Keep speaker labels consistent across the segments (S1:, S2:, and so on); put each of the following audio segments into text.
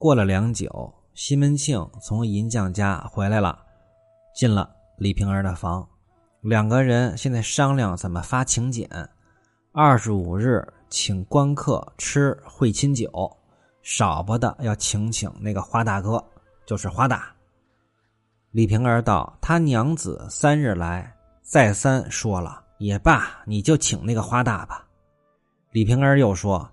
S1: 过了良久，西门庆从银匠家回来了，进了李瓶儿的房。两个人现在商量怎么发请柬。二十五日请官客吃会亲酒，少不得要请请那个花大哥，就是花大。李瓶儿道：“他娘子三日来，再三说了，也罢，你就请那个花大吧。”李瓶儿又说：“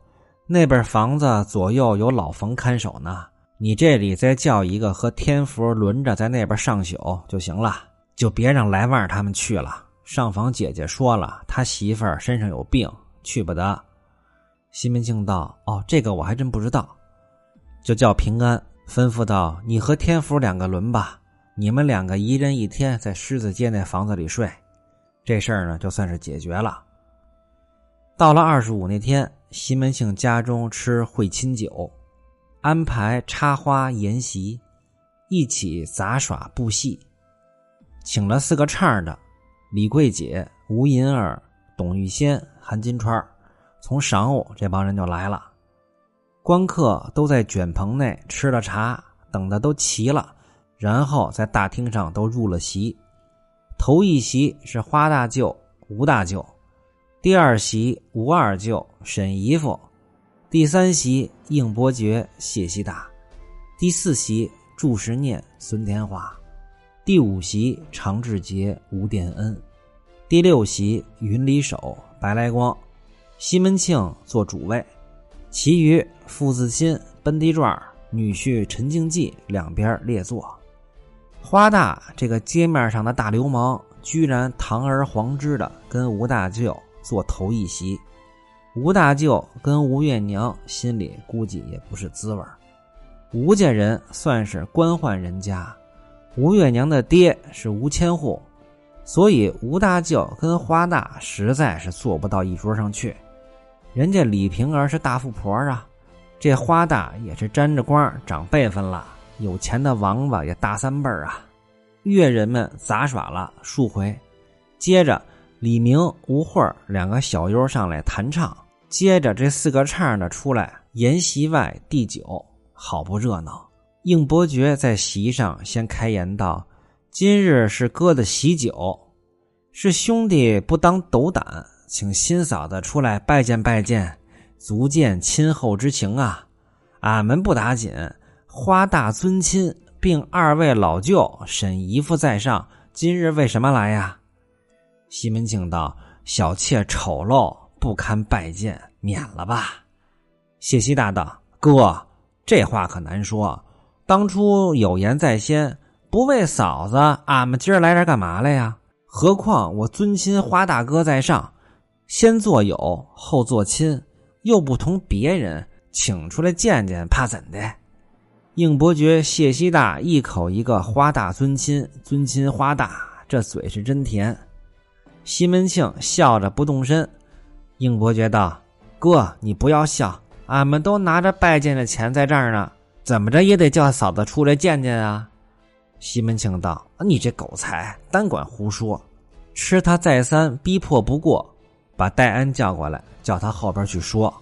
S1: 那边房子左右有老冯看守呢，你这里再叫一个和天福轮着在那边上宿就行了。”就别让来旺他们去了。上房姐姐说了，他媳妇儿身上有病，去不得。西门庆道：“哦，这个我还真不知道。”就叫平安吩咐道：“你和天福两个轮吧，你们两个一人一天在狮子街那房子里睡。这事儿呢，就算是解决了。”到了二十五那天，西门庆家中吃会亲酒，安排插花筵席，一起杂耍布戏。请了四个唱的，李桂姐、吴银儿、董玉仙、韩金川从晌午这帮人就来了。官客都在卷棚内吃了茶，等的都齐了，然后在大厅上都入了席。头一席是花大舅、吴大舅，第二席吴二舅、沈姨夫，第三席应伯爵、谢希大，第四席祝时念、孙天华。第五席常志杰、吴殿恩，第六席云里手、白来光，西门庆做主位，其余傅自亲、奔地转、女婿陈敬济两边列坐。花大这个街面上的大流氓，居然堂而皇之的跟吴大舅坐头一席。吴大舅跟吴月娘心里估计也不是滋味吴家人算是官宦人家。吴月娘的爹是吴千户，所以吴大舅跟花大实在是坐不到一桌上去。人家李瓶儿是大富婆啊，这花大也是沾着光长辈分了，有钱的王八也大三辈儿啊。乐人们杂耍了数回，接着李明、吴慧两个小优上来弹唱，接着这四个唱的出来筵席外递酒，好不热闹。应伯爵在席上先开言道：“今日是哥的喜酒，是兄弟不当斗胆，请新嫂子出来拜见拜见，足见亲厚之情啊！俺们不打紧，花大尊亲，并二位老舅沈姨夫在上，今日为什么来呀？”西门庆道：“小妾丑陋，不堪拜见，免了吧。”谢希大道：“哥，这话可难说。”当初有言在先，不为嫂子，俺们今儿来这干嘛来呀？何况我尊亲花大哥在上，先做友，后做亲，又不同别人，请出来见见，怕怎的？应伯爵谢希大一口一个花大尊亲，尊亲花大，这嘴是真甜。西门庆笑着不动身。应伯爵道：“哥，你不要笑，俺们都拿着拜见的钱在这儿呢。”怎么着也得叫嫂子出来见见啊！西门庆道：“你这狗才，单管胡说！”吃他再三逼迫不过，把戴安叫过来，叫他后边去说。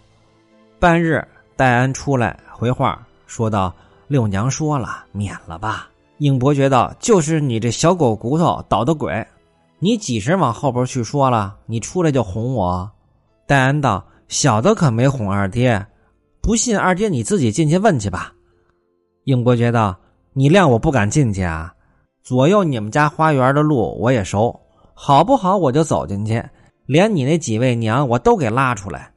S1: 半日，戴安出来回话，说道：“六娘说了，免了吧。”应伯爵道：“就是你这小狗骨头捣的鬼！你几时往后边去说了？你出来就哄我。”戴安道：“小的可没哄二爹，不信二爹你自己进去问去吧。”应伯爵道：“你谅我不敢进去啊！左右你们家花园的路我也熟，好不好？我就走进去，连你那几位娘我都给拉出来。”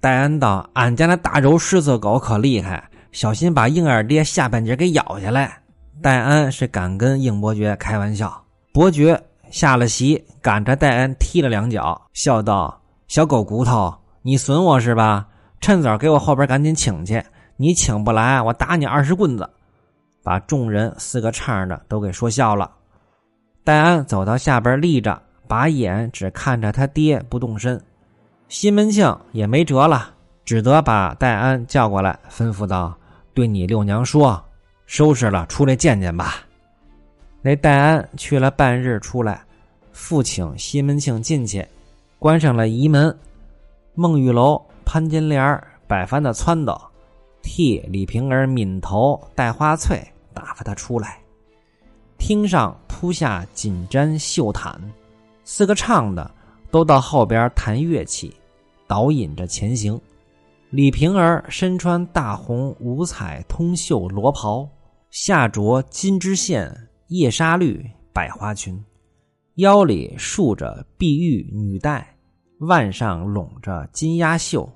S1: 戴安道：“俺家那大柔狮子狗可厉害，小心把应二爹下半截给咬下来。”戴安是敢跟应伯爵开玩笑。伯爵下了席，赶着戴安踢了两脚，笑道：“小狗骨头，你损我是吧？趁早给我后边赶紧请去。”你请不来，我打你二十棍子，把众人四个唱的都给说笑了。戴安走到下边立着，把眼只看着他爹不动身。西门庆也没辙了，只得把戴安叫过来，吩咐道：“对你六娘说，收拾了出来见见吧。”那戴安去了半日，出来复请西门庆进去，关上了仪门。孟玉楼、潘金莲儿、百帆的撺掇。替李瓶儿抿头戴花翠，打发他出来。厅上铺下锦毡绣毯，四个唱的都到后边弹乐器，导引着前行。李瓶儿身穿大红五彩通袖罗袍，下着金织线夜纱绿百花裙，腰里束着碧玉女带，腕上拢着金鸭绣，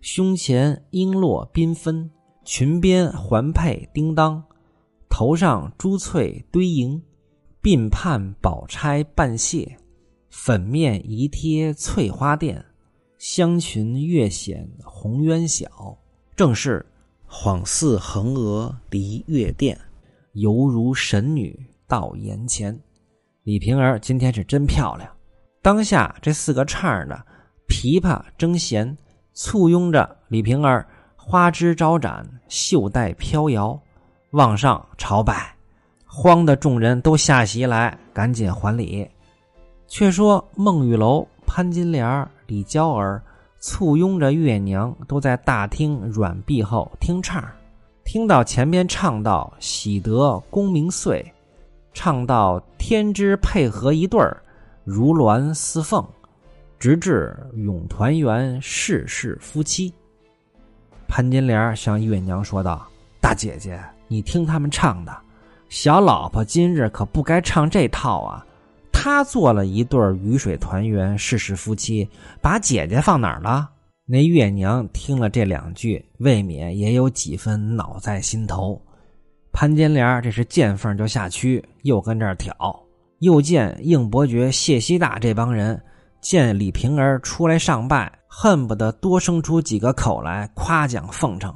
S1: 胸前璎珞缤纷，裙边环佩叮当，头上珠翠堆盈。鬓畔宝钗半谢，粉面仪贴翠花钿，香裙月显红鸳小。正是恍似横娥离月殿，犹如神女到眼前。李瓶儿今天是真漂亮。当下这四个唱的琵琶争弦，簇拥着李瓶儿，花枝招展，袖带飘摇，往上朝拜。慌的众人都下席来，赶紧还礼。却说孟玉楼、潘金莲、李娇儿簇拥着月娘，都在大厅软壁后听唱。听到前边唱到“喜得功名遂”，唱到“天之配合一对儿，如鸾似凤”，直至“永团圆，世世夫妻”。潘金莲向月娘说道：“大姐姐，你听他们唱的。”小老婆今日可不该唱这套啊！他做了一对鱼水团圆、世世夫妻，把姐姐放哪儿了？那月娘听了这两句，未免也有几分恼在心头。潘金莲这是见缝就下蛆，又跟这儿挑。又见应伯爵、谢希大这帮人见李瓶儿出来上拜，恨不得多生出几个口来夸奖奉承。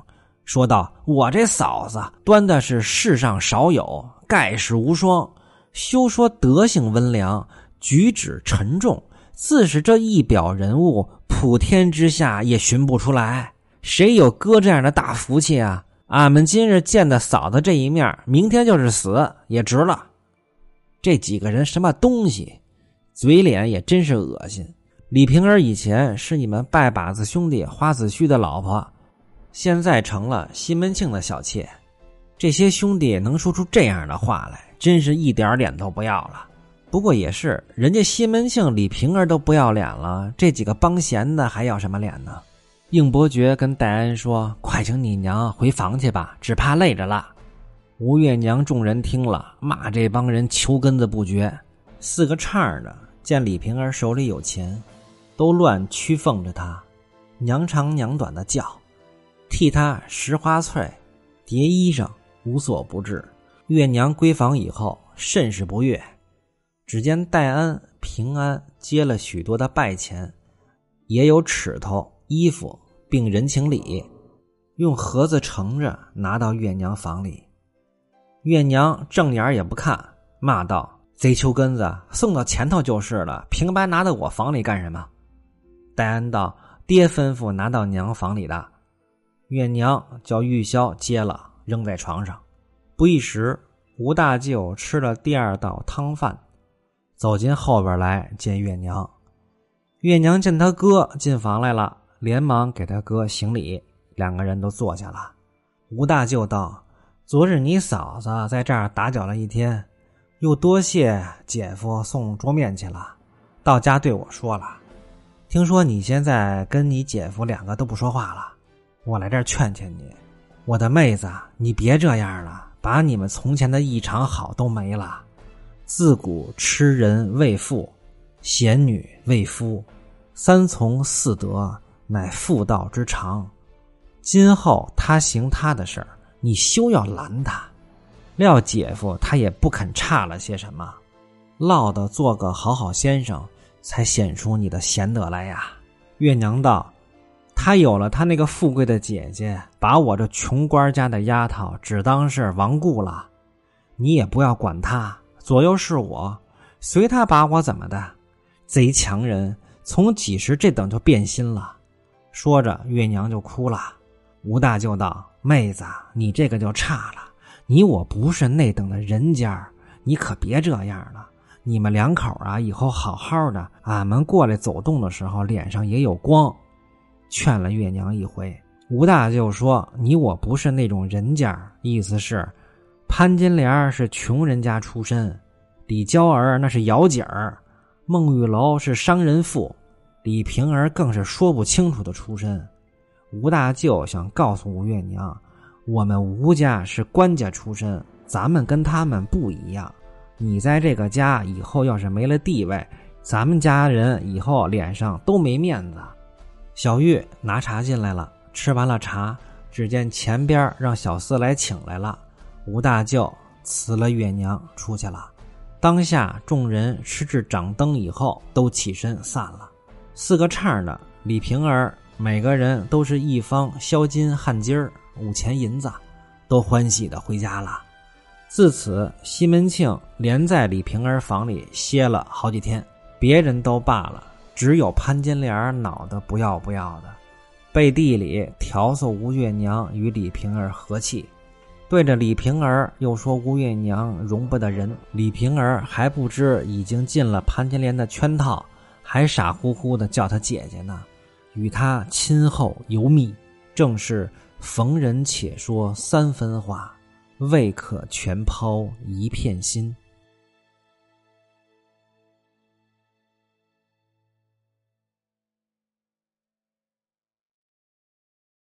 S1: 说道：“我这嫂子端的是世上少有，盖世无双。休说德性温良，举止沉重，自是这一表人物，普天之下也寻不出来。谁有哥这样的大福气啊？俺们今日见的嫂子这一面，明天就是死也值了。这几个人什么东西？嘴脸也真是恶心。李瓶儿以前是你们拜把子兄弟花子虚的老婆。”现在成了西门庆的小妾，这些兄弟能说出这样的话来，真是一点脸都不要了。不过也是，人家西门庆、李瓶儿都不要脸了，这几个帮闲的还要什么脸呢？应伯爵跟戴安说：“快请你娘回房去吧，只怕累着了。”吴月娘众人听了，骂这帮人球根子不绝。四个唱的见李瓶儿手里有钱，都乱屈奉着他，娘长娘短的叫。替他拾花翠，叠衣裳，无所不至。月娘归房以后，甚是不悦。只见戴安、平安接了许多的拜钱，也有尺头、衣服，并人情礼，用盒子盛着，拿到月娘房里。月娘正眼也不看，骂道：“贼球根子，送到前头就是了，平白拿到我房里干什么？”戴安道：“爹吩咐拿到娘房里的。”月娘叫玉箫接了，扔在床上。不一时，吴大舅吃了第二道汤饭，走进后边来见月娘。月娘见他哥进房来了，连忙给他哥行礼。两个人都坐下了。吴大舅道：“昨日你嫂子在这儿打搅了一天，又多谢姐夫送桌面去了。到家对我说了，听说你现在跟你姐夫两个都不说话了。”我来这儿劝劝你，我的妹子，你别这样了，把你们从前的一场好都没了。自古痴人为妇，贤女为夫，三从四德乃妇道之常。今后他行他的事儿，你休要拦他。料姐夫他也不肯差了些什么，落得做个好好先生，才显出你的贤德来呀。月娘道。他有了他那个富贵的姐姐，把我这穷官家的丫头只当是亡故了。你也不要管他，左右是我，随他把我怎么的。贼强人，从几时这等就变心了？说着，月娘就哭了。吴大舅道：“妹子，你这个就差了。你我不是那等的人家，你可别这样了。你们两口啊，以后好好的，俺们过来走动的时候，脸上也有光。”劝了月娘一回，吴大舅说：“你我不是那种人家，意思是潘金莲是穷人家出身，李娇儿那是窑姐儿，孟玉楼是商人妇，李瓶儿更是说不清楚的出身。”吴大舅想告诉吴月娘：“我们吴家是官家出身，咱们跟他们不一样。你在这个家以后要是没了地位，咱们家人以后脸上都没面子。”小玉拿茶进来了。吃完了茶，只见前边让小厮来请来了。吴大舅辞了月娘出去了。当下众人吃至掌灯以后，都起身散了。四个唱的李瓶儿，每个人都是一方销金汗金儿五钱银子，都欢喜的回家了。自此，西门庆连在李瓶儿房里歇了好几天，别人都罢了，只有潘金莲恼得不要不要的。背地里调唆吴月娘与李瓶儿和气，对着李瓶儿又说吴月娘容不得人。李瓶儿还不知已经进了潘金莲的圈套，还傻乎乎的叫她姐姐呢，与她亲厚尤密，正是逢人且说三分话，未可全抛一片心。